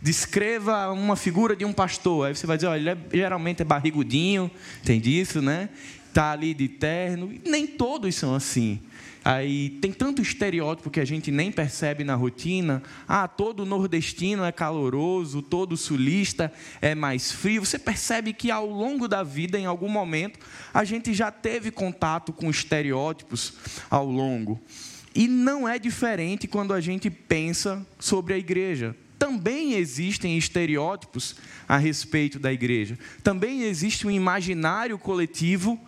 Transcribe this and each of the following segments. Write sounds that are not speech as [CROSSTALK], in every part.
descreva uma figura de um pastor. Aí você vai dizer, olha, ele é, geralmente é barrigudinho, tem disso, né? Está ali de terno. Nem todos são assim. Aí tem tanto estereótipo que a gente nem percebe na rotina. Ah, todo nordestino é caloroso, todo sulista é mais frio. Você percebe que ao longo da vida, em algum momento, a gente já teve contato com estereótipos ao longo. E não é diferente quando a gente pensa sobre a igreja. Também existem estereótipos a respeito da igreja. Também existe um imaginário coletivo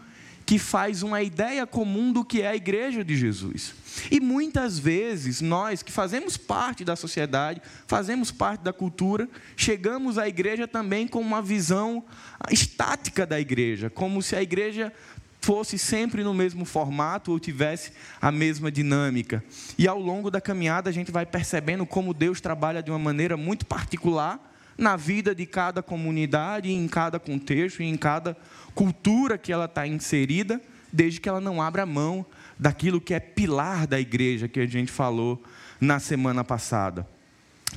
que faz uma ideia comum do que é a igreja de Jesus. E muitas vezes nós que fazemos parte da sociedade, fazemos parte da cultura, chegamos à igreja também com uma visão estática da igreja, como se a igreja fosse sempre no mesmo formato ou tivesse a mesma dinâmica. E ao longo da caminhada a gente vai percebendo como Deus trabalha de uma maneira muito particular na vida de cada comunidade, em cada contexto, em cada cultura que ela está inserida, desde que ela não abra mão daquilo que é pilar da igreja que a gente falou na semana passada.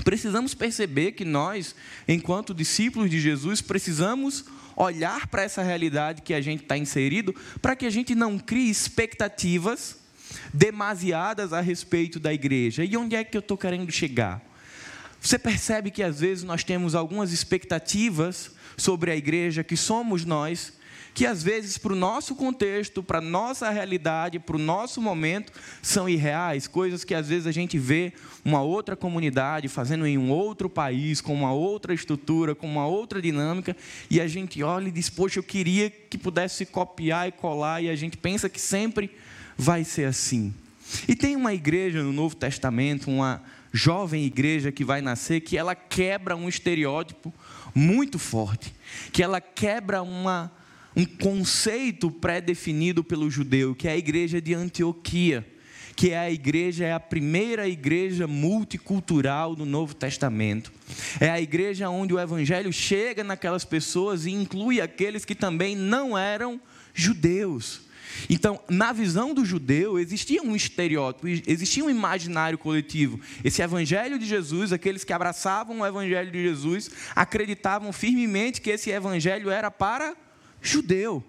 Precisamos perceber que nós, enquanto discípulos de Jesus, precisamos olhar para essa realidade que a gente está inserido, para que a gente não crie expectativas demasiadas a respeito da igreja. E onde é que eu estou querendo chegar? Você percebe que às vezes nós temos algumas expectativas sobre a igreja que somos nós, que às vezes para o nosso contexto, para a nossa realidade, para o nosso momento, são irreais, coisas que às vezes a gente vê uma outra comunidade fazendo em um outro país, com uma outra estrutura, com uma outra dinâmica, e a gente olha e diz, poxa, eu queria que pudesse copiar e colar, e a gente pensa que sempre vai ser assim. E tem uma igreja no Novo Testamento, uma jovem igreja que vai nascer, que ela quebra um estereótipo muito forte, que ela quebra uma, um conceito pré-definido pelo judeu, que é a igreja de Antioquia, que é a igreja, é a primeira igreja multicultural do Novo Testamento. É a igreja onde o evangelho chega naquelas pessoas e inclui aqueles que também não eram judeus. Então, na visão do judeu, existia um estereótipo, existia um imaginário coletivo. Esse evangelho de Jesus, aqueles que abraçavam o evangelho de Jesus, acreditavam firmemente que esse evangelho era para judeu.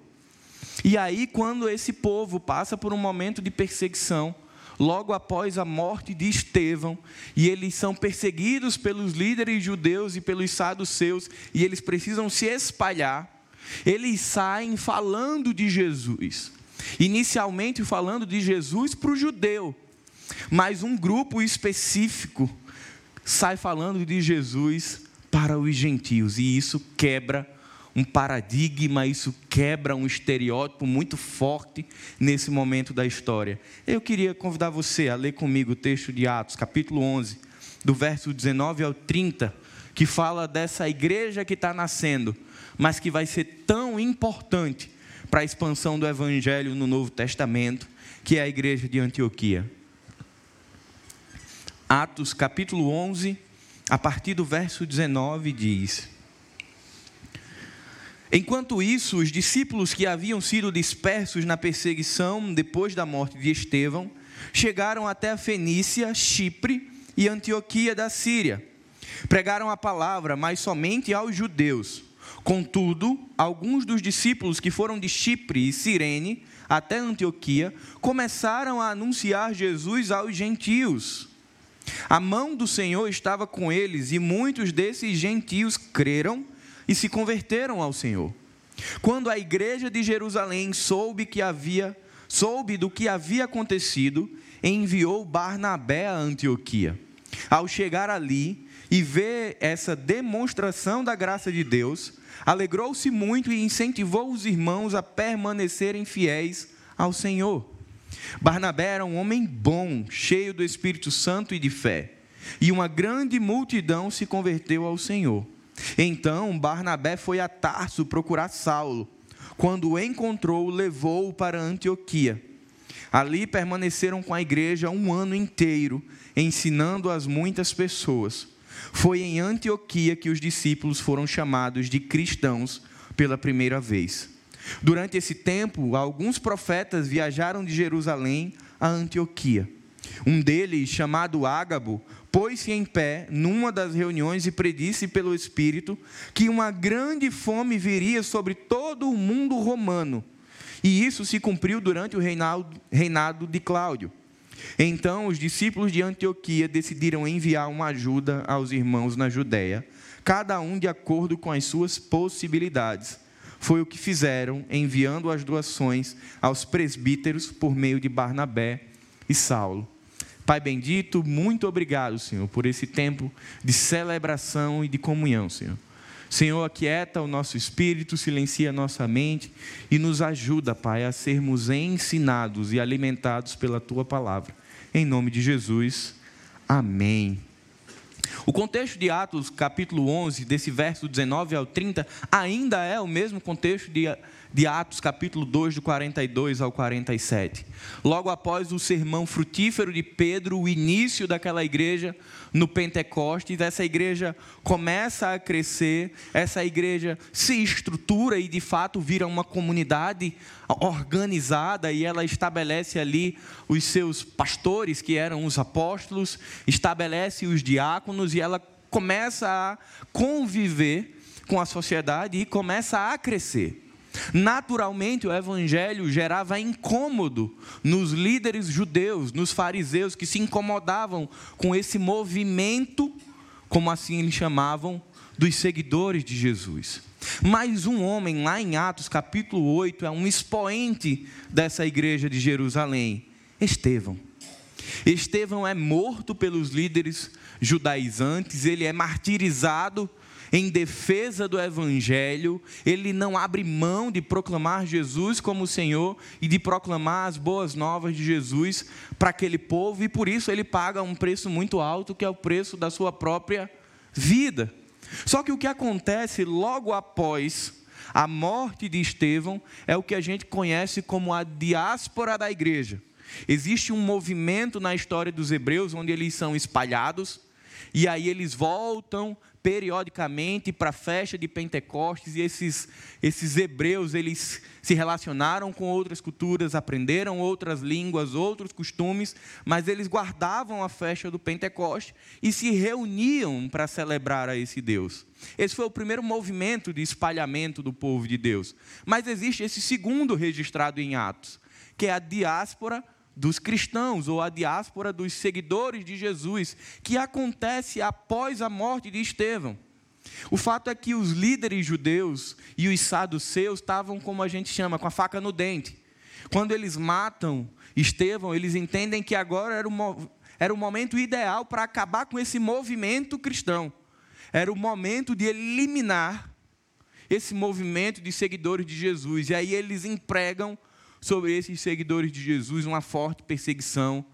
E aí, quando esse povo passa por um momento de perseguição, logo após a morte de Estevão, e eles são perseguidos pelos líderes judeus e pelos saduceus, e eles precisam se espalhar, eles saem falando de Jesus. Inicialmente falando de Jesus para o judeu, mas um grupo específico sai falando de Jesus para os gentios, e isso quebra um paradigma, isso quebra um estereótipo muito forte nesse momento da história. Eu queria convidar você a ler comigo o texto de Atos, capítulo 11, do verso 19 ao 30, que fala dessa igreja que está nascendo, mas que vai ser tão importante para a expansão do evangelho no Novo Testamento, que é a igreja de Antioquia. Atos capítulo 11, a partir do verso 19 diz: Enquanto isso, os discípulos que haviam sido dispersos na perseguição depois da morte de Estevão, chegaram até a Fenícia, Chipre e Antioquia da Síria. Pregaram a palavra, mas somente aos judeus. Contudo, alguns dos discípulos que foram de Chipre e Cirene até Antioquia começaram a anunciar Jesus aos gentios. A mão do Senhor estava com eles e muitos desses gentios creram e se converteram ao Senhor. Quando a igreja de Jerusalém soube que havia soube do que havia acontecido, enviou Barnabé a Antioquia. Ao chegar ali e ver essa demonstração da graça de Deus, alegrou-se muito e incentivou os irmãos a permanecerem fiéis ao Senhor. Barnabé era um homem bom, cheio do Espírito Santo e de fé, e uma grande multidão se converteu ao Senhor. Então Barnabé foi a Tarso procurar Saulo. Quando o encontrou, levou-o para Antioquia. Ali permaneceram com a igreja um ano inteiro, ensinando as muitas pessoas. Foi em Antioquia que os discípulos foram chamados de cristãos pela primeira vez. Durante esse tempo, alguns profetas viajaram de Jerusalém a Antioquia. Um deles, chamado Ágabo, pôs-se em pé numa das reuniões e predisse pelo Espírito que uma grande fome viria sobre todo o mundo romano. E isso se cumpriu durante o reinado, de Cláudio. Então os discípulos de Antioquia decidiram enviar uma ajuda aos irmãos na Judéia, cada um de acordo com as suas possibilidades. Foi o que fizeram, enviando as doações aos presbíteros por meio de Barnabé e Saulo. Pai bendito, muito obrigado, Senhor, por esse tempo de celebração e de comunhão, Senhor. Senhor, aquieta o nosso espírito, silencia a nossa mente e nos ajuda, Pai, a sermos ensinados e alimentados pela tua palavra. Em nome de Jesus, amém. O contexto de Atos, capítulo 11, desse verso 19 ao 30, ainda é o mesmo contexto de de Atos, capítulo 2, do 42 ao 47. Logo após o sermão frutífero de Pedro, o início daquela igreja no Pentecostes, essa igreja começa a crescer, essa igreja se estrutura e de fato vira uma comunidade organizada e ela estabelece ali os seus pastores, que eram os apóstolos, estabelece os diáconos e ela começa a conviver com a sociedade e começa a crescer. Naturalmente, o evangelho gerava incômodo nos líderes judeus, nos fariseus, que se incomodavam com esse movimento, como assim eles chamavam, dos seguidores de Jesus. Mas um homem, lá em Atos capítulo 8, é um expoente dessa igreja de Jerusalém, Estevão. Estevão é morto pelos líderes judaizantes, ele é martirizado em defesa do Evangelho, ele não abre mão de proclamar Jesus como Senhor e de proclamar as boas novas de Jesus para aquele povo, e por isso ele paga um preço muito alto, que é o preço da sua própria vida. Só que o que acontece logo após a morte de Estevão é o que a gente conhece como a diáspora da igreja. Existe um movimento na história dos hebreus onde eles são espalhados e aí eles voltam periodicamente para a festa de Pentecostes e esses, esses hebreus eles se relacionaram com outras culturas, aprenderam outras línguas, outros costumes, mas eles guardavam a festa do Pentecostes e se reuniam para celebrar a esse Deus. Esse foi o primeiro movimento de espalhamento do povo de Deus. Mas existe esse segundo registrado em Atos, que é a diáspora dos cristãos ou a diáspora dos seguidores de Jesus, que acontece após a morte de Estevão. O fato é que os líderes judeus e os saduceus estavam, como a gente chama, com a faca no dente. Quando eles matam Estevão, eles entendem que agora era o, era o momento ideal para acabar com esse movimento cristão. Era o momento de eliminar esse movimento de seguidores de Jesus. E aí eles empregam sobre esses seguidores de Jesus uma forte perseguição,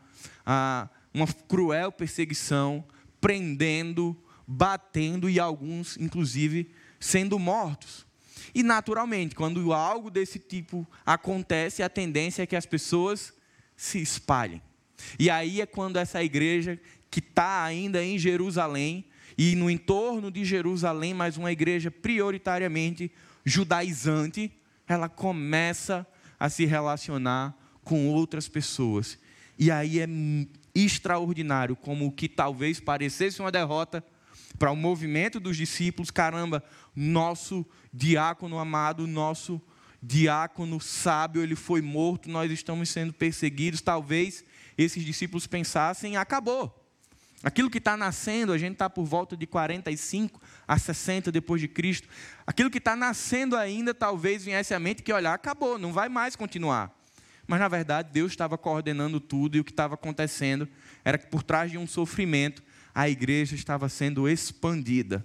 uma cruel perseguição, prendendo, batendo e alguns, inclusive, sendo mortos. E, naturalmente, quando algo desse tipo acontece, a tendência é que as pessoas se espalhem. E aí é quando essa igreja, que está ainda em Jerusalém, e no entorno de Jerusalém, mas uma igreja prioritariamente judaizante, ela começa a se relacionar com outras pessoas. E aí é extraordinário como o que talvez parecesse uma derrota para o movimento dos discípulos, caramba, nosso diácono amado, nosso diácono sábio, ele foi morto, nós estamos sendo perseguidos. Talvez esses discípulos pensassem, acabou. Aquilo que está nascendo, a gente está por volta de 45 a 60 depois de Cristo. Aquilo que está nascendo ainda, talvez viesse à mente que, olha, acabou, não vai mais continuar. Mas, na verdade, Deus estava coordenando tudo e o que estava acontecendo era que, por trás de um sofrimento, a igreja estava sendo expandida.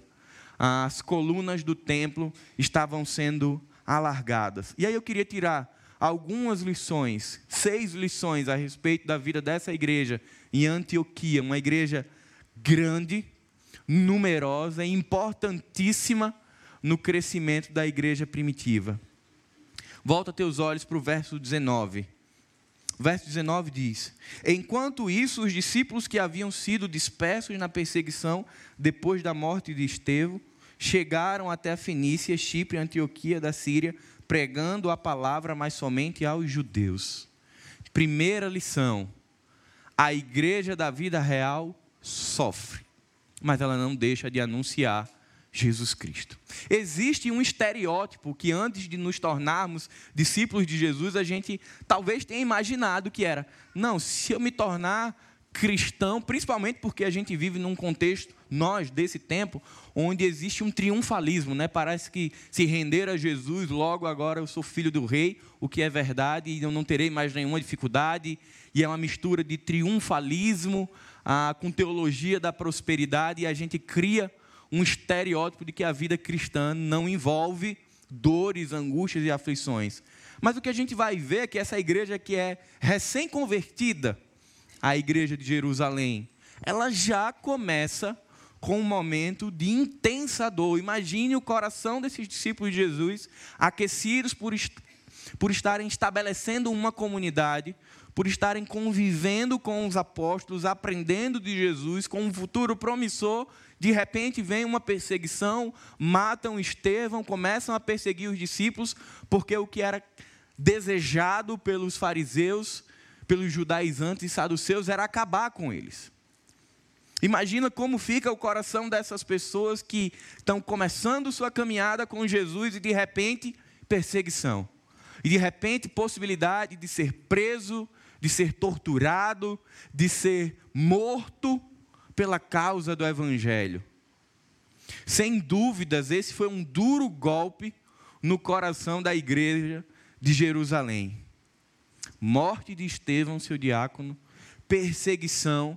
As colunas do templo estavam sendo alargadas. E aí eu queria tirar algumas lições, seis lições a respeito da vida dessa igreja em Antioquia, uma igreja grande, numerosa importantíssima no crescimento da igreja primitiva. Volta teus olhos para o verso 19. O verso 19 diz: Enquanto isso, os discípulos que haviam sido dispersos na perseguição depois da morte de Estevão chegaram até a Fenícia, Chipre, Antioquia da Síria, pregando a palavra, mas somente aos judeus. Primeira lição: a igreja da vida real sofre, mas ela não deixa de anunciar Jesus Cristo. Existe um estereótipo que antes de nos tornarmos discípulos de Jesus, a gente talvez tenha imaginado que era: não, se eu me tornar cristão, principalmente porque a gente vive num contexto, nós desse tempo, onde existe um triunfalismo, né? Parece que se render a Jesus, logo agora eu sou filho do rei, o que é verdade, e eu não terei mais nenhuma dificuldade, e é uma mistura de triunfalismo ah, com teologia da prosperidade, e a gente cria um estereótipo de que a vida cristã não envolve dores, angústias e aflições. Mas o que a gente vai ver é que essa igreja que é recém-convertida, a igreja de Jerusalém, ela já começa com um momento de intensa dor. Imagine o coração desses discípulos de Jesus, aquecidos por, por estarem estabelecendo uma comunidade, por estarem convivendo com os apóstolos, aprendendo de Jesus, com um futuro promissor. De repente vem uma perseguição, matam Estevão, começam a perseguir os discípulos, porque o que era desejado pelos fariseus pelos judaizantes e saduceus era acabar com eles. Imagina como fica o coração dessas pessoas que estão começando sua caminhada com Jesus e de repente perseguição. E de repente possibilidade de ser preso, de ser torturado, de ser morto pela causa do evangelho. Sem dúvidas, esse foi um duro golpe no coração da igreja de Jerusalém morte de Estevão, seu diácono, perseguição,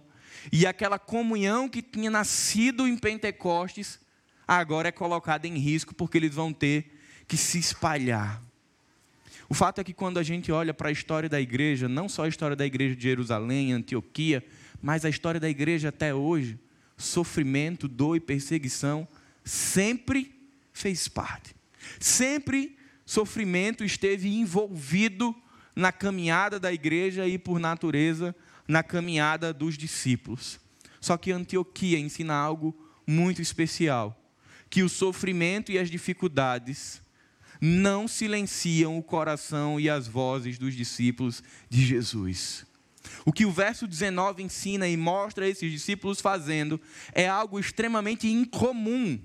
e aquela comunhão que tinha nascido em Pentecostes, agora é colocada em risco, porque eles vão ter que se espalhar. O fato é que quando a gente olha para a história da igreja, não só a história da igreja de Jerusalém, Antioquia, mas a história da igreja até hoje, sofrimento, dor e perseguição sempre fez parte. Sempre sofrimento esteve envolvido na caminhada da igreja e, por natureza, na caminhada dos discípulos. Só que Antioquia ensina algo muito especial: que o sofrimento e as dificuldades não silenciam o coração e as vozes dos discípulos de Jesus. O que o verso 19 ensina e mostra esses discípulos fazendo é algo extremamente incomum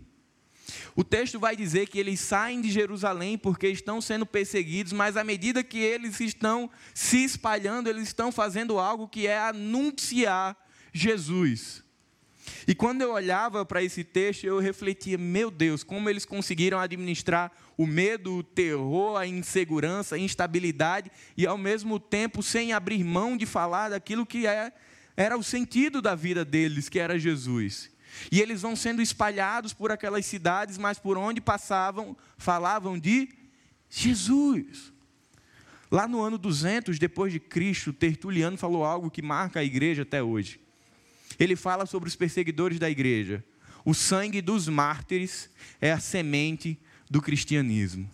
o texto vai dizer que eles saem de Jerusalém porque estão sendo perseguidos, mas à medida que eles estão se espalhando, eles estão fazendo algo que é anunciar Jesus. E quando eu olhava para esse texto, eu refletia: meu Deus, como eles conseguiram administrar o medo, o terror, a insegurança, a instabilidade e ao mesmo tempo sem abrir mão de falar daquilo que é, era o sentido da vida deles, que era Jesus. E eles vão sendo espalhados por aquelas cidades, mas por onde passavam, falavam de Jesus. Lá no ano 200 depois de Cristo, Tertuliano falou algo que marca a igreja até hoje. Ele fala sobre os perseguidores da igreja. O sangue dos mártires é a semente do cristianismo.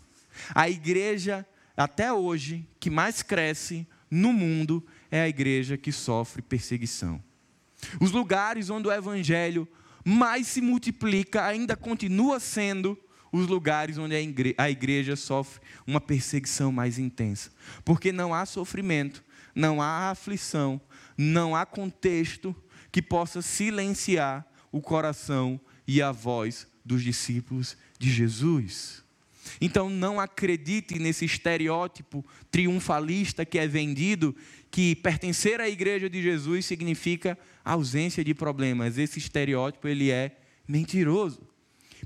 A igreja, até hoje, que mais cresce no mundo é a igreja que sofre perseguição. Os lugares onde o evangelho mais se multiplica, ainda continua sendo os lugares onde a igreja sofre uma perseguição mais intensa. Porque não há sofrimento, não há aflição, não há contexto que possa silenciar o coração e a voz dos discípulos de Jesus. Então não acredite nesse estereótipo triunfalista que é vendido, que pertencer à igreja de Jesus significa ausência de problemas. Esse estereótipo ele é mentiroso.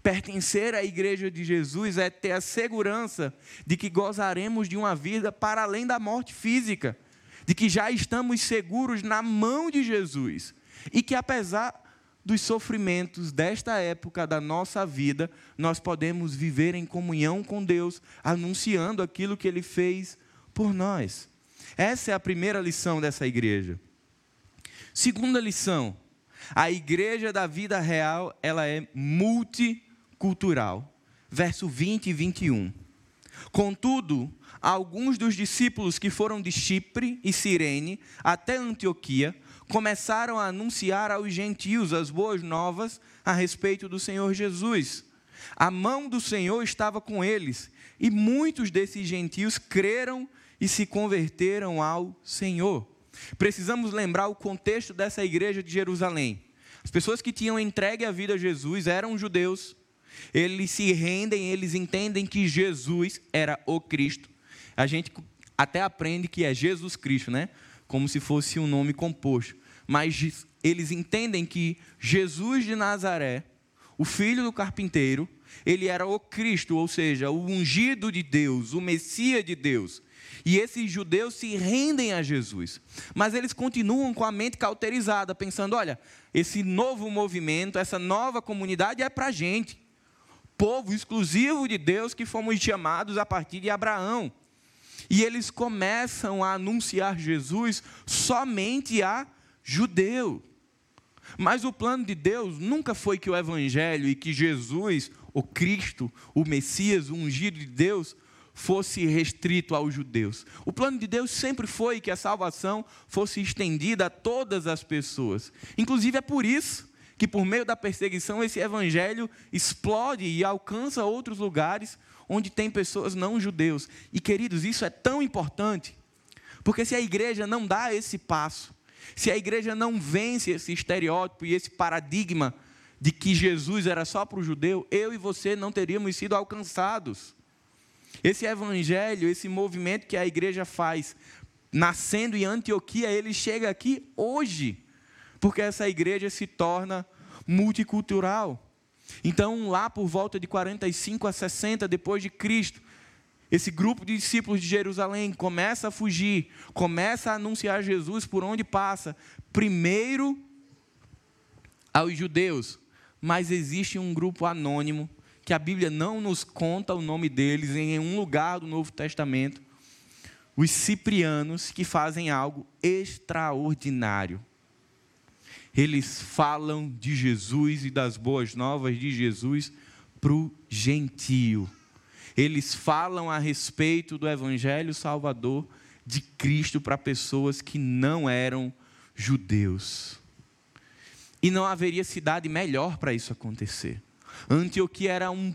Pertencer à igreja de Jesus é ter a segurança de que gozaremos de uma vida para além da morte física, de que já estamos seguros na mão de Jesus e que apesar dos sofrimentos desta época da nossa vida, nós podemos viver em comunhão com Deus, anunciando aquilo que Ele fez por nós. Essa é a primeira lição dessa igreja. Segunda lição: a igreja da vida real ela é multicultural. Verso 20 e 21. Contudo, alguns dos discípulos que foram de Chipre e Cirene até Antioquia começaram a anunciar aos gentios as boas novas a respeito do Senhor Jesus. A mão do Senhor estava com eles, e muitos desses gentios creram e se converteram ao Senhor. Precisamos lembrar o contexto dessa igreja de Jerusalém. As pessoas que tinham entregue a vida a Jesus eram judeus. Eles se rendem, eles entendem que Jesus era o Cristo. A gente até aprende que é Jesus Cristo, né? Como se fosse um nome composto. Mas eles entendem que Jesus de Nazaré, o filho do carpinteiro, ele era o Cristo, ou seja, o ungido de Deus, o Messias de Deus. E esses judeus se rendem a Jesus. Mas eles continuam com a mente cauterizada, pensando: olha, esse novo movimento, essa nova comunidade é para a gente. Povo exclusivo de Deus que fomos chamados a partir de Abraão. E eles começam a anunciar Jesus somente a judeu. Mas o plano de Deus nunca foi que o Evangelho e que Jesus, o Cristo, o Messias, o ungido de Deus, fosse restrito aos judeus. O plano de Deus sempre foi que a salvação fosse estendida a todas as pessoas. Inclusive é por isso que por meio da perseguição esse evangelho explode e alcança outros lugares onde tem pessoas não judeus. E queridos, isso é tão importante, porque se a igreja não dá esse passo, se a igreja não vence esse estereótipo e esse paradigma de que Jesus era só para o judeu, eu e você não teríamos sido alcançados. Esse evangelho, esse movimento que a igreja faz, nascendo em Antioquia, ele chega aqui hoje, porque essa igreja se torna multicultural. Então, lá por volta de 45 a 60 depois de Cristo, esse grupo de discípulos de Jerusalém começa a fugir, começa a anunciar Jesus por onde passa, primeiro aos judeus, mas existe um grupo anônimo que a Bíblia não nos conta o nome deles em nenhum lugar do Novo Testamento, os ciprianos que fazem algo extraordinário. Eles falam de Jesus e das boas novas de Jesus para o gentio. Eles falam a respeito do Evangelho Salvador de Cristo para pessoas que não eram judeus. E não haveria cidade melhor para isso acontecer. Antioquia era um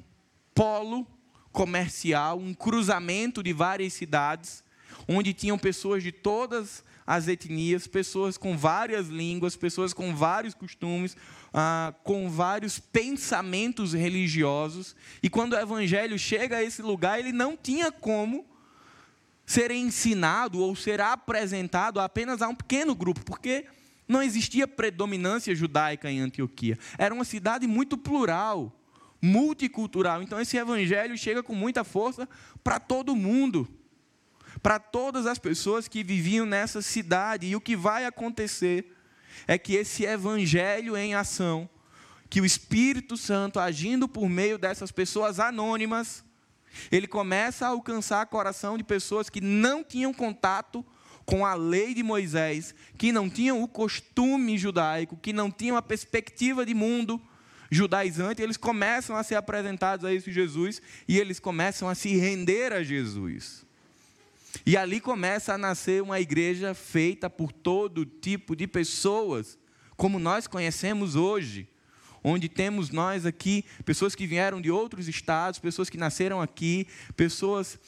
polo comercial, um cruzamento de várias cidades, onde tinham pessoas de todas as etnias, pessoas com várias línguas, pessoas com vários costumes, ah, com vários pensamentos religiosos. E quando o evangelho chega a esse lugar, ele não tinha como ser ensinado ou ser apresentado apenas a um pequeno grupo, porque não existia predominância judaica em Antioquia. Era uma cidade muito plural, multicultural. Então esse evangelho chega com muita força para todo mundo, para todas as pessoas que viviam nessa cidade. E o que vai acontecer é que esse evangelho em ação, que o Espírito Santo agindo por meio dessas pessoas anônimas, ele começa a alcançar o coração de pessoas que não tinham contato com a lei de Moisés, que não tinham o costume judaico, que não tinham a perspectiva de mundo judaizante, eles começam a ser apresentados a esse Jesus e eles começam a se render a Jesus. E ali começa a nascer uma igreja feita por todo tipo de pessoas, como nós conhecemos hoje, onde temos nós aqui pessoas que vieram de outros estados, pessoas que nasceram aqui, pessoas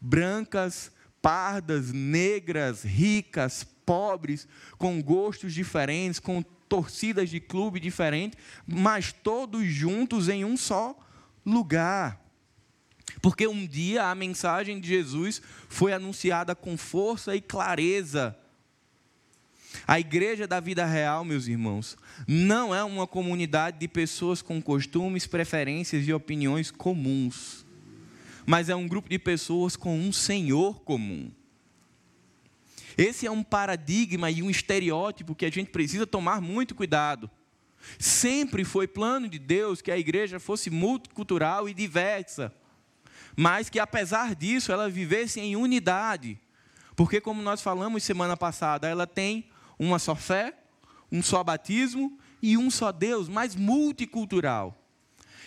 brancas, pardas, negras, ricas, pobres, com gostos diferentes, com torcidas de clube diferentes, mas todos juntos em um só lugar. Porque um dia a mensagem de Jesus foi anunciada com força e clareza. A igreja da vida real, meus irmãos, não é uma comunidade de pessoas com costumes, preferências e opiniões comuns mas é um grupo de pessoas com um Senhor comum. Esse é um paradigma e um estereótipo que a gente precisa tomar muito cuidado. Sempre foi plano de Deus que a igreja fosse multicultural e diversa, mas que apesar disso ela vivesse em unidade. Porque, como nós falamos semana passada, ela tem uma só fé, um só batismo e um só Deus, mas multicultural.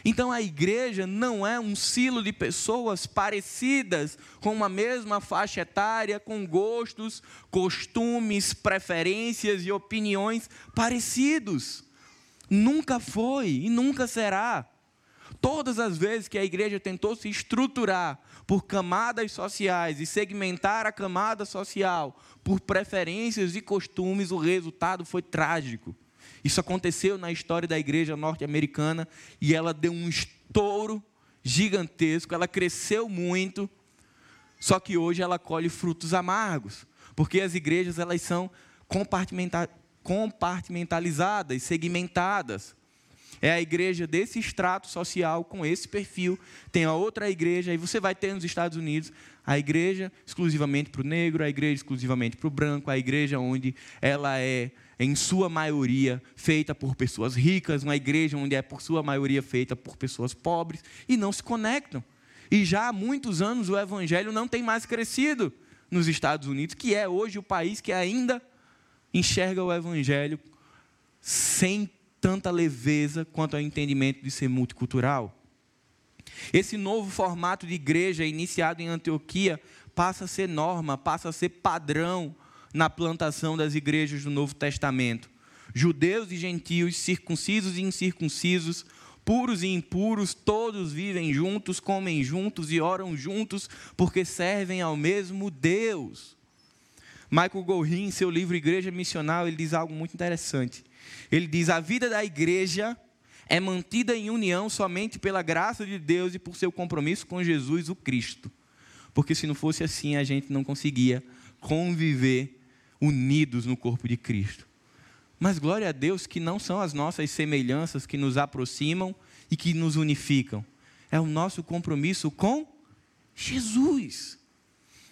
Então a igreja não é um silo de pessoas parecidas, com uma mesma faixa etária, com gostos, costumes, preferências e opiniões parecidos. Nunca foi e nunca será. Todas as vezes que a igreja tentou se estruturar por camadas sociais e segmentar a camada social por preferências e costumes, o resultado foi trágico. Isso aconteceu na história da igreja norte-americana e ela deu um estouro gigantesco, ela cresceu muito, só que hoje ela colhe frutos amargos, porque as igrejas elas são compartimentalizadas, segmentadas. É a igreja desse extrato social, com esse perfil. Tem a outra igreja, e você vai ter nos Estados Unidos a igreja exclusivamente para o negro, a igreja exclusivamente para o branco, a igreja onde ela é em sua maioria, feita por pessoas ricas, uma igreja onde é, por sua maioria, feita por pessoas pobres, e não se conectam. E já há muitos anos o evangelho não tem mais crescido nos Estados Unidos, que é hoje o país que ainda enxerga o evangelho sem tanta leveza quanto ao entendimento de ser multicultural. Esse novo formato de igreja iniciado em Antioquia passa a ser norma, passa a ser padrão na plantação das igrejas do Novo Testamento. Judeus e gentios, circuncisos e incircuncisos, puros e impuros, todos vivem juntos, comem juntos e oram juntos, porque servem ao mesmo Deus. Michael Gorin, em seu livro Igreja Missional, ele diz algo muito interessante. Ele diz: a vida da igreja é mantida em união somente pela graça de Deus e por seu compromisso com Jesus, o Cristo. Porque se não fosse assim, a gente não conseguia conviver unidos no corpo de Cristo. Mas glória a Deus que não são as nossas semelhanças que nos aproximam e que nos unificam. É o nosso compromisso com Jesus.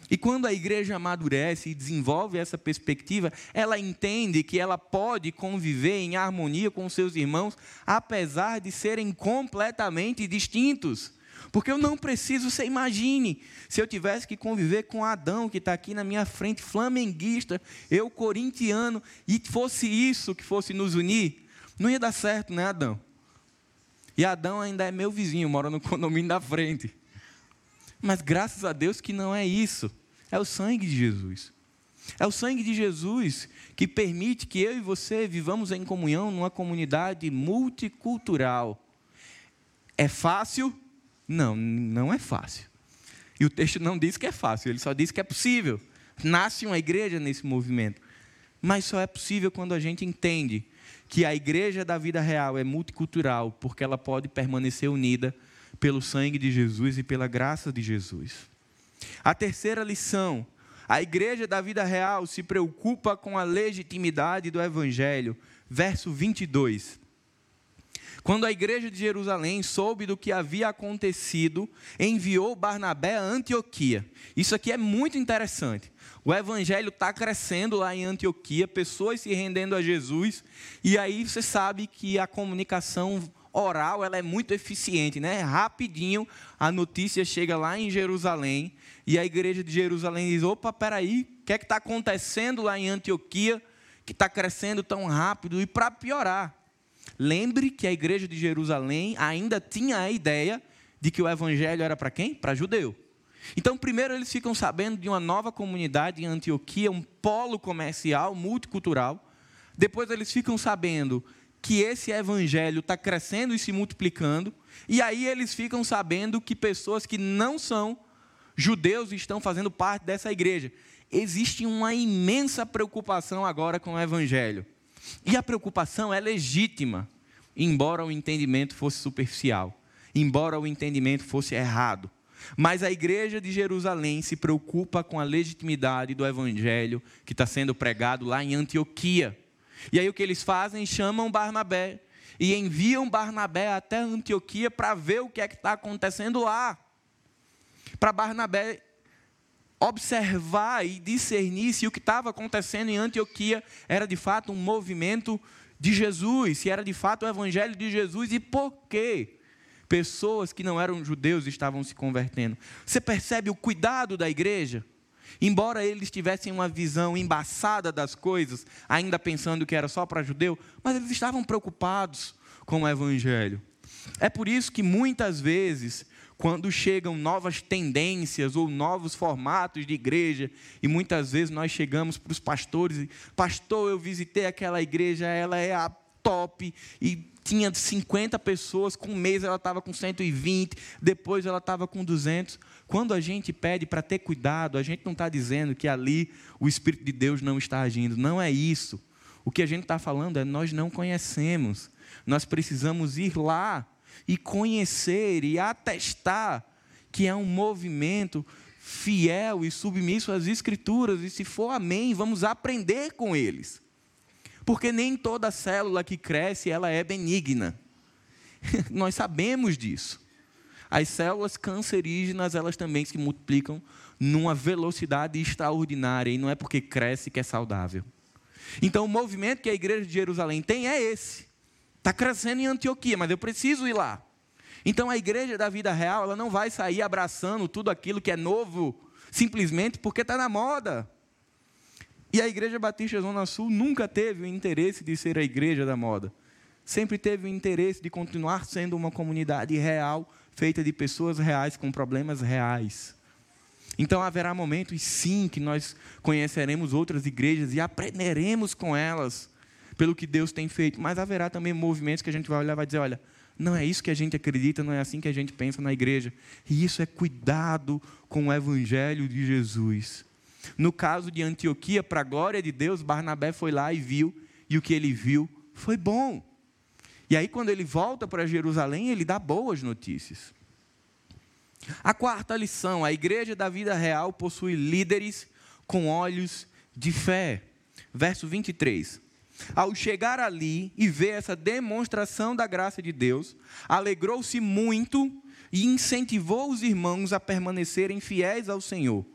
E quando a igreja amadurece e desenvolve essa perspectiva, ela entende que ela pode conviver em harmonia com seus irmãos, apesar de serem completamente distintos. Porque eu não preciso, você imagine, se eu tivesse que conviver com Adão, que está aqui na minha frente, flamenguista, eu corintiano, e fosse isso que fosse nos unir, não ia dar certo, né, Adão? E Adão ainda é meu vizinho, mora no [LAUGHS] condomínio da frente. Mas graças a Deus que não é isso. É o sangue de Jesus. É o sangue de Jesus que permite que eu e você vivamos em comunhão numa comunidade multicultural. É fácil? Não, não é fácil. E o texto não diz que é fácil, ele só diz que é possível. Nasce uma igreja nesse movimento. Mas só é possível quando a gente entende que a igreja da vida real é multicultural, porque ela pode permanecer unida pelo sangue de Jesus e pela graça de Jesus. A terceira lição: a igreja da vida real se preocupa com a legitimidade do evangelho. Verso 22. Quando a igreja de Jerusalém soube do que havia acontecido, enviou Barnabé a Antioquia. Isso aqui é muito interessante. O evangelho está crescendo lá em Antioquia, pessoas se rendendo a Jesus, e aí você sabe que a comunicação oral ela é muito eficiente, né? Rapidinho a notícia chega lá em Jerusalém e a igreja de Jerusalém diz: opa, peraí, o que é que está acontecendo lá em Antioquia que está crescendo tão rápido? E para piorar, Lembre que a igreja de Jerusalém ainda tinha a ideia de que o evangelho era para quem? Para judeu. Então, primeiro eles ficam sabendo de uma nova comunidade em Antioquia, um polo comercial, multicultural. Depois eles ficam sabendo que esse evangelho está crescendo e se multiplicando. E aí eles ficam sabendo que pessoas que não são judeus estão fazendo parte dessa igreja. Existe uma imensa preocupação agora com o evangelho. E a preocupação é legítima, embora o entendimento fosse superficial, embora o entendimento fosse errado. Mas a igreja de Jerusalém se preocupa com a legitimidade do evangelho que está sendo pregado lá em Antioquia. E aí o que eles fazem? Chamam Barnabé e enviam Barnabé até Antioquia para ver o que é que está acontecendo lá. Para Barnabé observar e discernir se o que estava acontecendo em Antioquia era de fato um movimento de Jesus, se era de fato o evangelho de Jesus e por quê pessoas que não eram judeus estavam se convertendo. Você percebe o cuidado da igreja? Embora eles tivessem uma visão embaçada das coisas, ainda pensando que era só para judeu, mas eles estavam preocupados com o evangelho. É por isso que muitas vezes quando chegam novas tendências ou novos formatos de igreja, e muitas vezes nós chegamos para os pastores e, pastor, eu visitei aquela igreja, ela é a top, e tinha 50 pessoas, com um mês ela estava com 120, depois ela estava com 200. Quando a gente pede para ter cuidado, a gente não está dizendo que ali o Espírito de Deus não está agindo, não é isso. O que a gente está falando é nós não conhecemos. Nós precisamos ir lá e conhecer e atestar que é um movimento fiel e submisso às Escrituras. E se for amém, vamos aprender com eles. Porque nem toda célula que cresce ela é benigna. [LAUGHS] Nós sabemos disso. As células cancerígenas, elas também se multiplicam numa velocidade extraordinária e não é porque cresce que é saudável. Então, o movimento que a igreja de Jerusalém tem é esse. Está crescendo em Antioquia, mas eu preciso ir lá. Então, a igreja da vida real, ela não vai sair abraçando tudo aquilo que é novo, simplesmente porque está na moda. E a Igreja Batista Zona Sul nunca teve o interesse de ser a igreja da moda. Sempre teve o interesse de continuar sendo uma comunidade real, feita de pessoas reais com problemas reais. Então haverá momentos, sim, que nós conheceremos outras igrejas e aprenderemos com elas pelo que Deus tem feito, mas haverá também movimentos que a gente vai olhar e vai dizer: olha, não é isso que a gente acredita, não é assim que a gente pensa na igreja. E isso é cuidado com o evangelho de Jesus. No caso de Antioquia, para a glória de Deus, Barnabé foi lá e viu, e o que ele viu foi bom. E aí, quando ele volta para Jerusalém, ele dá boas notícias. A quarta lição: a igreja da vida real possui líderes com olhos de fé. Verso 23. Ao chegar ali e ver essa demonstração da graça de Deus, alegrou-se muito e incentivou os irmãos a permanecerem fiéis ao Senhor.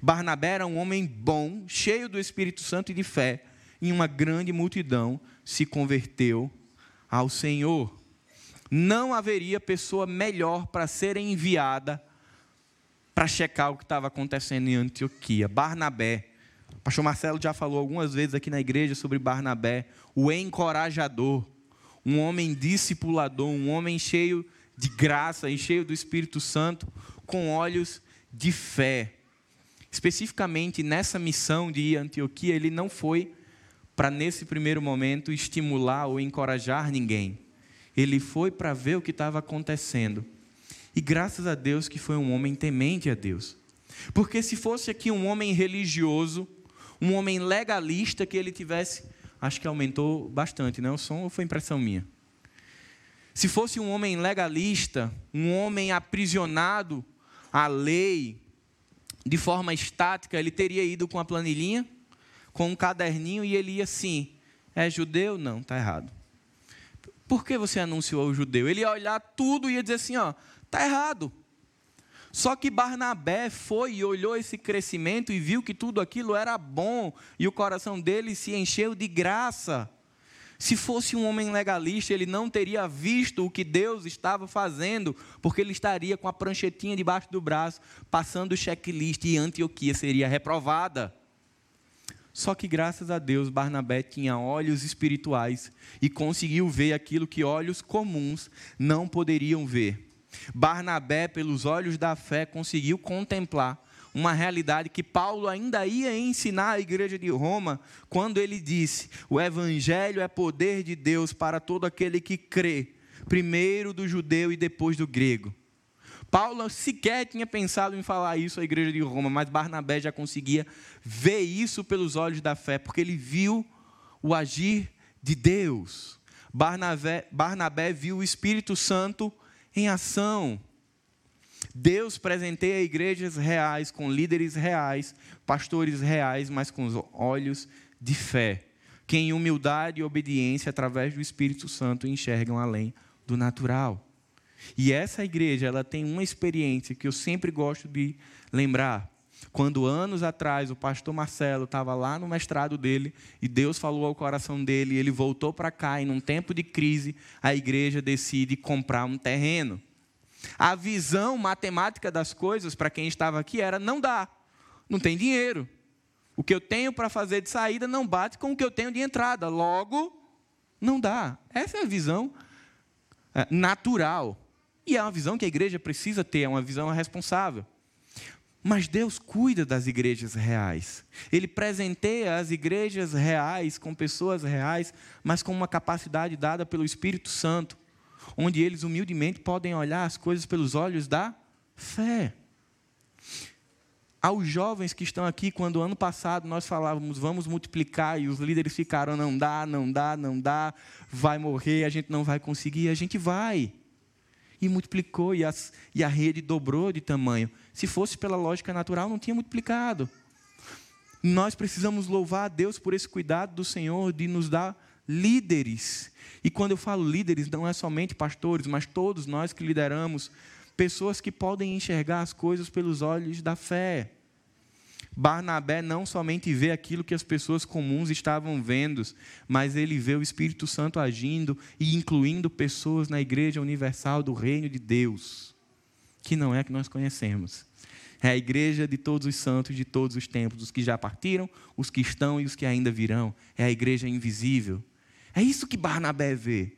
Barnabé era um homem bom, cheio do Espírito Santo e de fé, e uma grande multidão se converteu ao Senhor. Não haveria pessoa melhor para ser enviada para checar o que estava acontecendo em Antioquia. Barnabé. O pastor Marcelo já falou algumas vezes aqui na igreja sobre Barnabé, o encorajador, um homem discipulador, um homem cheio de graça e cheio do Espírito Santo, com olhos de fé. Especificamente nessa missão de Antioquia, ele não foi para, nesse primeiro momento, estimular ou encorajar ninguém. Ele foi para ver o que estava acontecendo. E graças a Deus que foi um homem temente a Deus. Porque se fosse aqui um homem religioso, um homem legalista que ele tivesse, acho que aumentou bastante, não? Né? O som ou foi impressão minha? Se fosse um homem legalista, um homem aprisionado à lei, de forma estática, ele teria ido com a planilhinha, com um caderninho e ele ia assim: é judeu? Não, está errado. Por que você anunciou o judeu? Ele ia olhar tudo e ia dizer assim: ó, está errado. Só que Barnabé foi e olhou esse crescimento e viu que tudo aquilo era bom e o coração dele se encheu de graça. Se fosse um homem legalista, ele não teria visto o que Deus estava fazendo, porque ele estaria com a pranchetinha debaixo do braço, passando o checklist e Antioquia seria reprovada. Só que graças a Deus, Barnabé tinha olhos espirituais e conseguiu ver aquilo que olhos comuns não poderiam ver. Barnabé, pelos olhos da fé, conseguiu contemplar uma realidade que Paulo ainda ia ensinar à igreja de Roma, quando ele disse: o evangelho é poder de Deus para todo aquele que crê, primeiro do judeu e depois do grego. Paulo sequer tinha pensado em falar isso à igreja de Roma, mas Barnabé já conseguia ver isso pelos olhos da fé, porque ele viu o agir de Deus. Barnabé, Barnabé viu o Espírito Santo em ação. Deus presenteia igrejas reais, com líderes reais, pastores reais, mas com os olhos de fé, que em humildade e obediência, através do Espírito Santo, enxergam além do natural. E essa igreja, ela tem uma experiência que eu sempre gosto de lembrar. Quando anos atrás o pastor Marcelo estava lá no mestrado dele e Deus falou ao coração dele, e ele voltou para cá e num tempo de crise a igreja decide comprar um terreno. A visão matemática das coisas para quem estava aqui era: não dá, não tem dinheiro. O que eu tenho para fazer de saída não bate com o que eu tenho de entrada. Logo, não dá. Essa é a visão é, natural. E é uma visão que a igreja precisa ter, é uma visão responsável. Mas Deus cuida das igrejas reais. Ele presenteia as igrejas reais com pessoas reais, mas com uma capacidade dada pelo Espírito Santo onde eles humildemente podem olhar as coisas pelos olhos da fé. aos jovens que estão aqui, quando ano passado nós falávamos, vamos multiplicar, e os líderes ficaram, não dá, não dá, não dá, vai morrer, a gente não vai conseguir, a gente vai. E multiplicou, e, as, e a rede dobrou de tamanho. Se fosse pela lógica natural, não tinha multiplicado. Nós precisamos louvar a Deus por esse cuidado do Senhor de nos dar líderes. E quando eu falo líderes, não é somente pastores, mas todos nós que lideramos, pessoas que podem enxergar as coisas pelos olhos da fé. Barnabé não somente vê aquilo que as pessoas comuns estavam vendo, mas ele vê o Espírito Santo agindo e incluindo pessoas na igreja universal do reino de Deus, que não é a que nós conhecemos. É a igreja de todos os santos de todos os tempos, os que já partiram, os que estão e os que ainda virão. É a igreja invisível. É isso que Barnabé vê.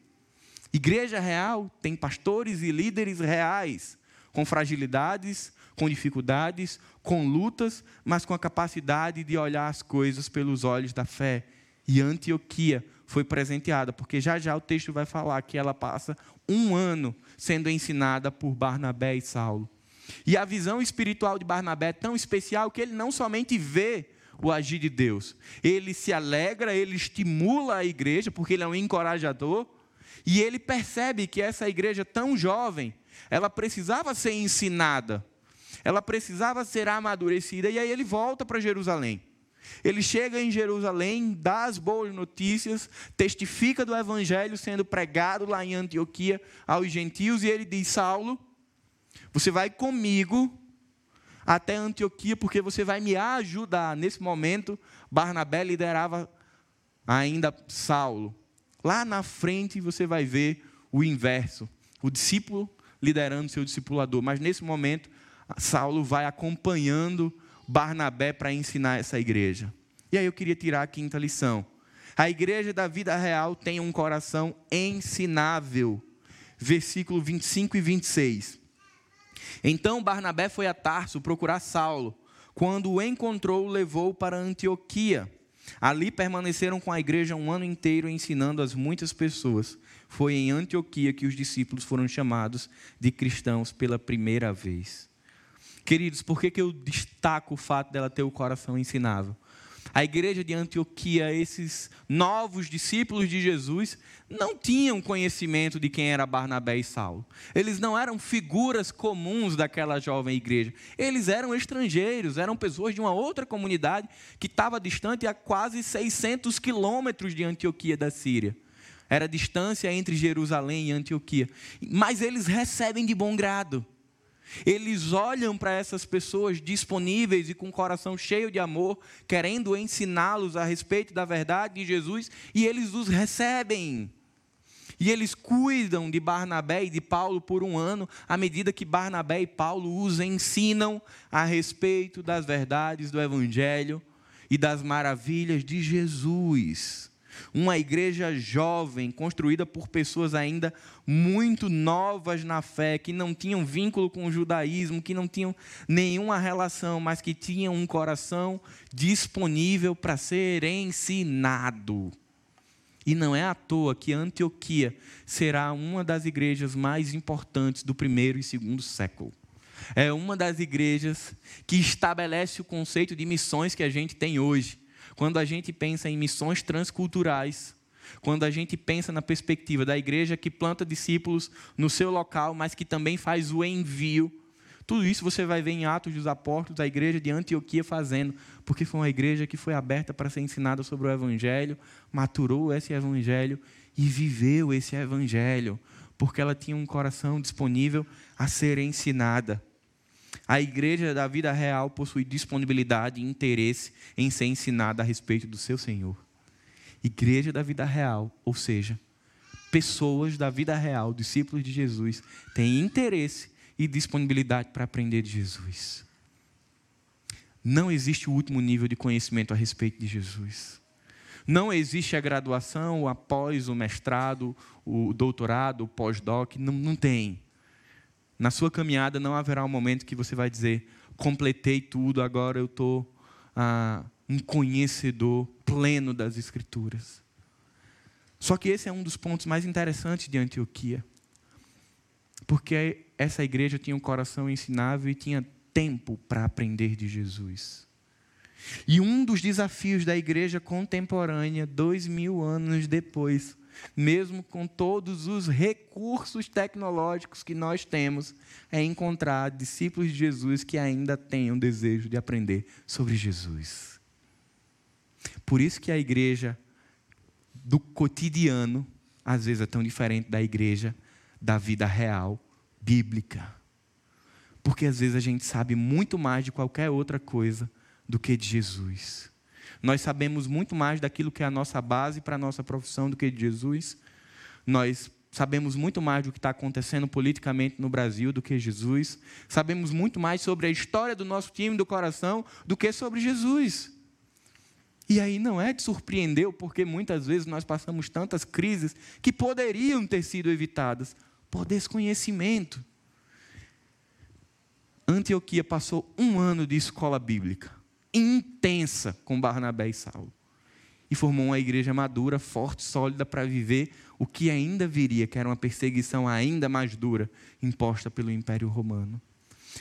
Igreja real tem pastores e líderes reais, com fragilidades, com dificuldades, com lutas, mas com a capacidade de olhar as coisas pelos olhos da fé. E Antioquia foi presenteada, porque já já o texto vai falar que ela passa um ano sendo ensinada por Barnabé e Saulo. E a visão espiritual de Barnabé é tão especial que ele não somente vê o agir de Deus, ele se alegra, ele estimula a igreja, porque ele é um encorajador, e ele percebe que essa igreja tão jovem, ela precisava ser ensinada, ela precisava ser amadurecida, e aí ele volta para Jerusalém. Ele chega em Jerusalém, dá as boas notícias, testifica do evangelho sendo pregado lá em Antioquia aos gentios, e ele diz: Saulo, você vai comigo até Antioquia, porque você vai me ajudar. Nesse momento, Barnabé liderava ainda Saulo. Lá na frente você vai ver o inverso: o discípulo liderando seu discipulador. Mas nesse momento, Saulo vai acompanhando Barnabé para ensinar essa igreja. E aí eu queria tirar a quinta lição. A igreja da vida real tem um coração ensinável. Versículo 25 e 26. Então Barnabé foi a Tarso procurar Saulo. Quando o encontrou, o levou para Antioquia. Ali permaneceram com a igreja um ano inteiro ensinando as muitas pessoas. Foi em Antioquia que os discípulos foram chamados de cristãos pela primeira vez. Queridos, por que, que eu destaco o fato dela ter o coração ensinável? a igreja de Antioquia, esses novos discípulos de Jesus, não tinham conhecimento de quem era Barnabé e Saulo. Eles não eram figuras comuns daquela jovem igreja. Eles eram estrangeiros, eram pessoas de uma outra comunidade que estava distante a quase 600 quilômetros de Antioquia da Síria. Era a distância entre Jerusalém e Antioquia. Mas eles recebem de bom grado. Eles olham para essas pessoas disponíveis e com o coração cheio de amor, querendo ensiná-los a respeito da verdade de Jesus, e eles os recebem. E eles cuidam de Barnabé e de Paulo por um ano, à medida que Barnabé e Paulo os ensinam a respeito das verdades do Evangelho e das maravilhas de Jesus uma igreja jovem, construída por pessoas ainda muito novas na fé, que não tinham vínculo com o judaísmo, que não tinham nenhuma relação, mas que tinham um coração disponível para ser ensinado. E não é à toa que Antioquia será uma das igrejas mais importantes do primeiro e segundo século. É uma das igrejas que estabelece o conceito de missões que a gente tem hoje quando a gente pensa em missões transculturais, quando a gente pensa na perspectiva da igreja que planta discípulos no seu local, mas que também faz o envio, tudo isso você vai ver em Atos dos Apóstolos, a igreja de Antioquia fazendo, porque foi uma igreja que foi aberta para ser ensinada sobre o Evangelho, maturou esse Evangelho e viveu esse Evangelho, porque ela tinha um coração disponível a ser ensinada. A igreja da vida real possui disponibilidade e interesse em ser ensinada a respeito do seu Senhor. Igreja da vida real, ou seja, pessoas da vida real, discípulos de Jesus, têm interesse e disponibilidade para aprender de Jesus. Não existe o último nível de conhecimento a respeito de Jesus. Não existe a graduação, o após, o mestrado, o doutorado, o pós-doc, não, não tem. Na sua caminhada não haverá um momento que você vai dizer: completei tudo, agora eu estou ah, um conhecedor pleno das Escrituras. Só que esse é um dos pontos mais interessantes de Antioquia. Porque essa igreja tinha um coração ensinável e tinha tempo para aprender de Jesus. E um dos desafios da igreja contemporânea, dois mil anos depois, mesmo com todos os recursos tecnológicos que nós temos, é encontrar discípulos de Jesus que ainda tenham desejo de aprender sobre Jesus. Por isso que a igreja do cotidiano, às vezes é tão diferente da igreja da vida real, bíblica. Porque às vezes a gente sabe muito mais de qualquer outra coisa do que de Jesus. Nós sabemos muito mais daquilo que é a nossa base para a nossa profissão do que de Jesus. Nós sabemos muito mais do que está acontecendo politicamente no Brasil do que Jesus. Sabemos muito mais sobre a história do nosso time do coração do que sobre Jesus. E aí não é de surpreender, porque muitas vezes nós passamos tantas crises que poderiam ter sido evitadas por desconhecimento. Antioquia passou um ano de escola bíblica intensa com Barnabé e Saulo. E formou uma igreja madura, forte, sólida para viver o que ainda viria, que era uma perseguição ainda mais dura imposta pelo Império Romano.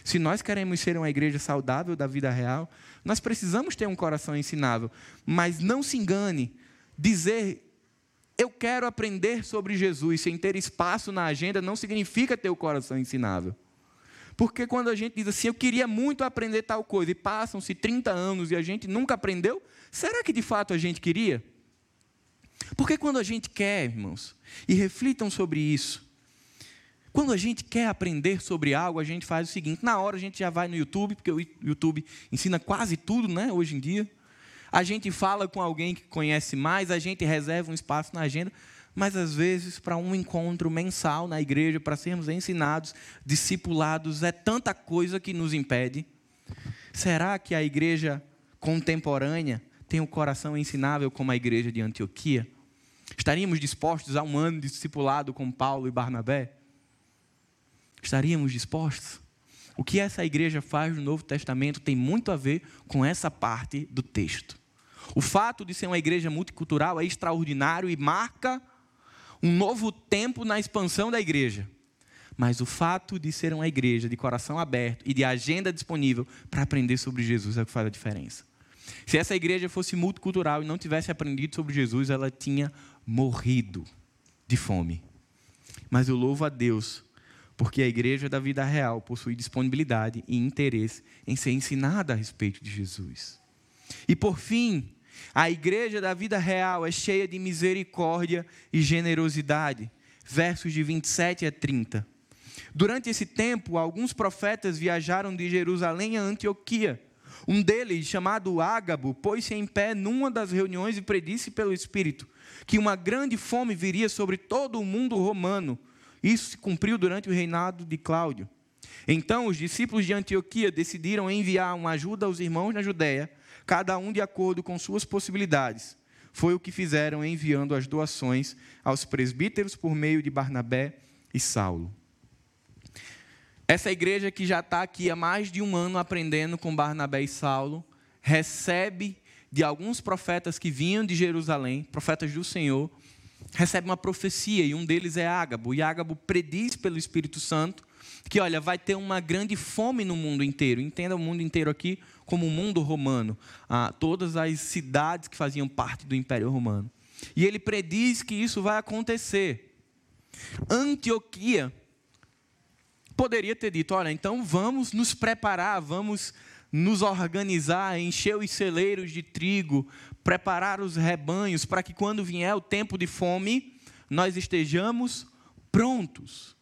Se nós queremos ser uma igreja saudável da vida real, nós precisamos ter um coração ensinável. Mas não se engane, dizer eu quero aprender sobre Jesus sem ter espaço na agenda não significa ter o coração ensinável. Porque quando a gente diz assim, eu queria muito aprender tal coisa, e passam-se 30 anos e a gente nunca aprendeu, será que de fato a gente queria? Porque quando a gente quer, irmãos, e reflitam sobre isso, quando a gente quer aprender sobre algo, a gente faz o seguinte: na hora a gente já vai no YouTube, porque o YouTube ensina quase tudo, né, hoje em dia. A gente fala com alguém que conhece mais, a gente reserva um espaço na agenda mas às vezes para um encontro mensal na igreja, para sermos ensinados, discipulados, é tanta coisa que nos impede. Será que a igreja contemporânea tem o um coração ensinável como a igreja de Antioquia? Estaríamos dispostos a um ano discipulado com Paulo e Barnabé? Estaríamos dispostos? O que essa igreja faz no Novo Testamento tem muito a ver com essa parte do texto. O fato de ser uma igreja multicultural é extraordinário e marca um novo tempo na expansão da igreja. Mas o fato de ser uma igreja de coração aberto e de agenda disponível para aprender sobre Jesus é o que faz a diferença. Se essa igreja fosse multicultural e não tivesse aprendido sobre Jesus, ela tinha morrido de fome. Mas eu louvo a Deus, porque a igreja da vida real possui disponibilidade e interesse em ser ensinada a respeito de Jesus. E por fim, a igreja da vida real é cheia de misericórdia e generosidade. Versos de 27 a 30. Durante esse tempo, alguns profetas viajaram de Jerusalém a Antioquia. Um deles, chamado Ágabo, pôs-se em pé numa das reuniões e predisse pelo Espírito que uma grande fome viria sobre todo o mundo romano. Isso se cumpriu durante o reinado de Cláudio. Então, os discípulos de Antioquia decidiram enviar uma ajuda aos irmãos na Judéia cada um de acordo com suas possibilidades. Foi o que fizeram enviando as doações aos presbíteros por meio de Barnabé e Saulo. Essa igreja que já está aqui há mais de um ano aprendendo com Barnabé e Saulo, recebe de alguns profetas que vinham de Jerusalém, profetas do Senhor, recebe uma profecia, e um deles é Ágabo. E Ágabo prediz pelo Espírito Santo que, olha, vai ter uma grande fome no mundo inteiro. Entenda o mundo inteiro aqui como o mundo romano. Ah, todas as cidades que faziam parte do Império Romano. E ele prediz que isso vai acontecer. Antioquia poderia ter dito: olha, então vamos nos preparar, vamos nos organizar, encher os celeiros de trigo, preparar os rebanhos, para que quando vier o tempo de fome, nós estejamos prontos.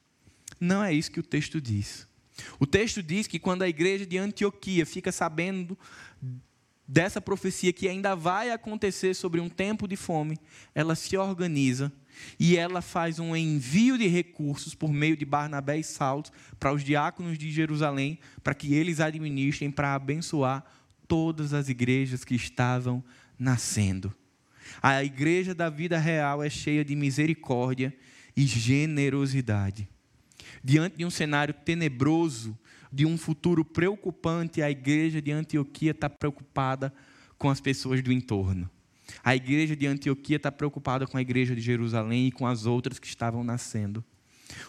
Não é isso que o texto diz. O texto diz que quando a igreja de Antioquia fica sabendo dessa profecia que ainda vai acontecer sobre um tempo de fome, ela se organiza e ela faz um envio de recursos por meio de Barnabé e Saulo para os diáconos de Jerusalém, para que eles administrem para abençoar todas as igrejas que estavam nascendo. A igreja da vida real é cheia de misericórdia e generosidade. Diante de um cenário tenebroso, de um futuro preocupante, a igreja de Antioquia está preocupada com as pessoas do entorno. A igreja de Antioquia está preocupada com a igreja de Jerusalém e com as outras que estavam nascendo.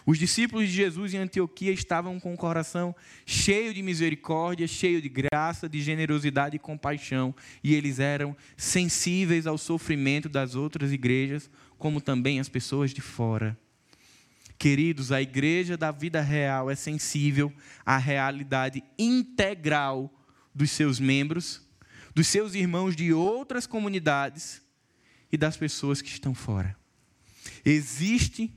Os discípulos de Jesus em Antioquia estavam com o coração cheio de misericórdia, cheio de graça, de generosidade e compaixão, e eles eram sensíveis ao sofrimento das outras igrejas, como também as pessoas de fora. Queridos, a igreja da vida real é sensível à realidade integral dos seus membros, dos seus irmãos de outras comunidades e das pessoas que estão fora. Existe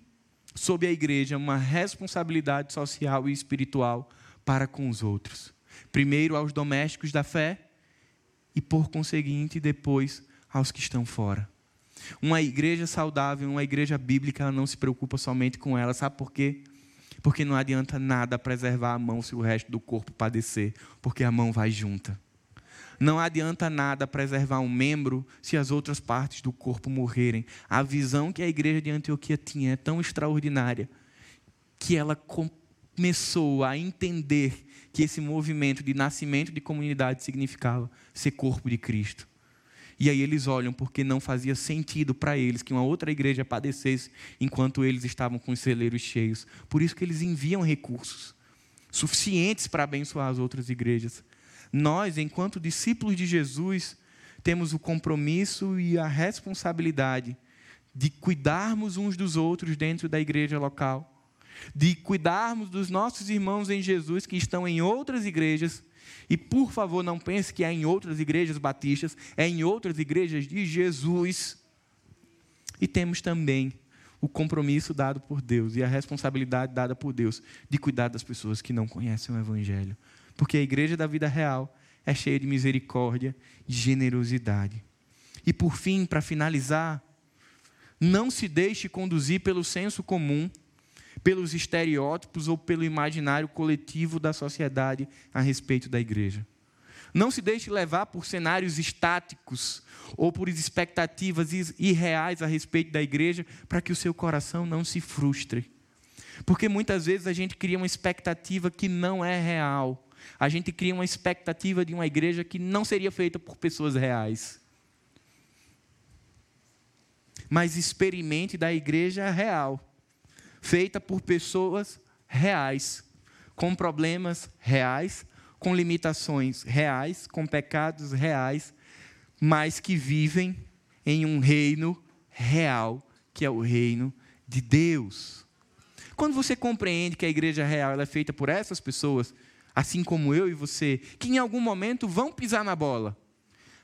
sobre a igreja uma responsabilidade social e espiritual para com os outros. Primeiro aos domésticos da fé e, por conseguinte, depois aos que estão fora. Uma igreja saudável, uma igreja bíblica, ela não se preocupa somente com ela. Sabe por quê? Porque não adianta nada preservar a mão se o resto do corpo padecer, porque a mão vai junta. Não adianta nada preservar um membro se as outras partes do corpo morrerem. A visão que a igreja de Antioquia tinha é tão extraordinária que ela começou a entender que esse movimento de nascimento de comunidade significava ser corpo de Cristo. E aí eles olham porque não fazia sentido para eles que uma outra igreja padecesse enquanto eles estavam com os celeiros cheios. Por isso que eles enviam recursos suficientes para abençoar as outras igrejas. Nós, enquanto discípulos de Jesus, temos o compromisso e a responsabilidade de cuidarmos uns dos outros dentro da igreja local, de cuidarmos dos nossos irmãos em Jesus que estão em outras igrejas. E por favor, não pense que é em outras igrejas batistas, é em outras igrejas de Jesus. E temos também o compromisso dado por Deus e a responsabilidade dada por Deus de cuidar das pessoas que não conhecem o Evangelho. Porque a igreja da vida real é cheia de misericórdia e generosidade. E por fim, para finalizar, não se deixe conduzir pelo senso comum, pelos estereótipos ou pelo imaginário coletivo da sociedade a respeito da igreja. Não se deixe levar por cenários estáticos ou por expectativas irreais a respeito da igreja para que o seu coração não se frustre. Porque muitas vezes a gente cria uma expectativa que não é real a gente cria uma expectativa de uma igreja que não seria feita por pessoas reais. Mas experimente da igreja real, feita por pessoas reais, com problemas reais, com limitações reais, com pecados reais, mas que vivem em um reino real, que é o reino de Deus. Quando você compreende que a igreja real é feita por essas pessoas, assim como eu e você, que em algum momento vão pisar na bola,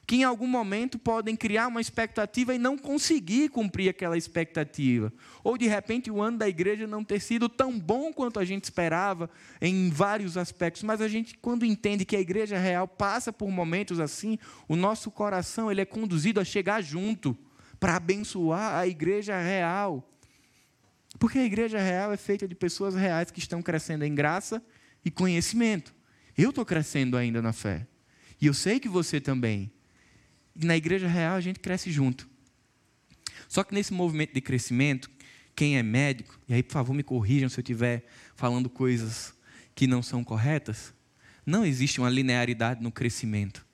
que em algum momento podem criar uma expectativa e não conseguir cumprir aquela expectativa, ou de repente o ano da igreja não ter sido tão bom quanto a gente esperava em vários aspectos, mas a gente quando entende que a igreja real passa por momentos assim, o nosso coração ele é conduzido a chegar junto para abençoar a igreja real. Porque a igreja real é feita de pessoas reais que estão crescendo em graça e conhecimento. Eu estou crescendo ainda na fé. E eu sei que você também. E na igreja real a gente cresce junto. Só que nesse movimento de crescimento, quem é médico, e aí por favor me corrijam se eu estiver falando coisas que não são corretas, não existe uma linearidade no crescimento.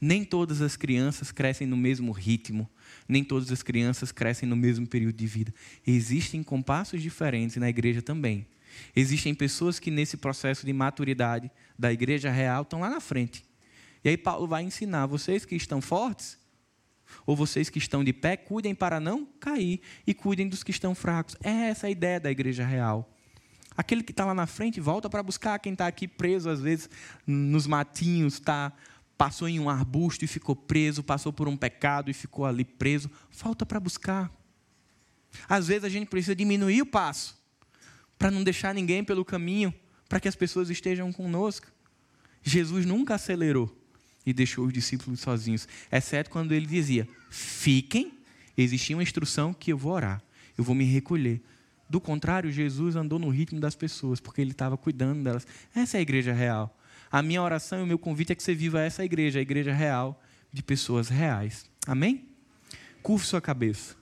Nem todas as crianças crescem no mesmo ritmo, nem todas as crianças crescem no mesmo período de vida. Existem compassos diferentes na igreja também. Existem pessoas que nesse processo de maturidade da igreja real estão lá na frente. E aí Paulo vai ensinar, vocês que estão fortes, ou vocês que estão de pé, cuidem para não cair e cuidem dos que estão fracos. É essa a ideia da igreja real. Aquele que está lá na frente volta para buscar quem está aqui preso, às vezes, nos matinhos, tá, passou em um arbusto e ficou preso, passou por um pecado e ficou ali preso. Falta para buscar. Às vezes a gente precisa diminuir o passo para não deixar ninguém pelo caminho, para que as pessoas estejam conosco. Jesus nunca acelerou e deixou os discípulos sozinhos, exceto quando ele dizia: fiquem, existia uma instrução que eu vou orar, eu vou me recolher. Do contrário, Jesus andou no ritmo das pessoas, porque ele estava cuidando delas. Essa é a igreja real. A minha oração e o meu convite é que você viva essa igreja, a igreja real, de pessoas reais. Amém? Curve sua cabeça.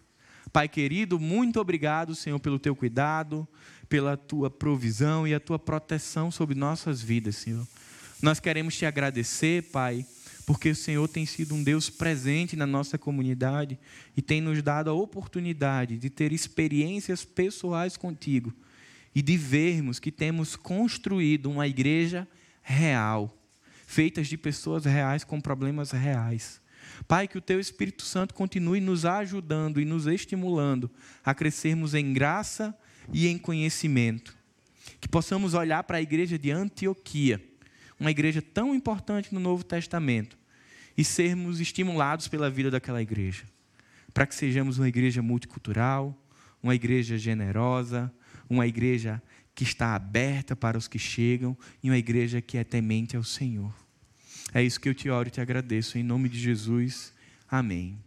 Pai querido, muito obrigado, Senhor, pelo teu cuidado, pela tua provisão e a tua proteção sobre nossas vidas, Senhor. Nós queremos te agradecer, Pai, porque o Senhor tem sido um Deus presente na nossa comunidade e tem nos dado a oportunidade de ter experiências pessoais contigo e de vermos que temos construído uma igreja real, feitas de pessoas reais com problemas reais. Pai, que o Teu Espírito Santo continue nos ajudando e nos estimulando a crescermos em graça e em conhecimento. Que possamos olhar para a igreja de Antioquia, uma igreja tão importante no Novo Testamento, e sermos estimulados pela vida daquela igreja. Para que sejamos uma igreja multicultural, uma igreja generosa, uma igreja que está aberta para os que chegam e uma igreja que é temente ao Senhor. É isso que eu te oro e te agradeço. Em nome de Jesus. Amém.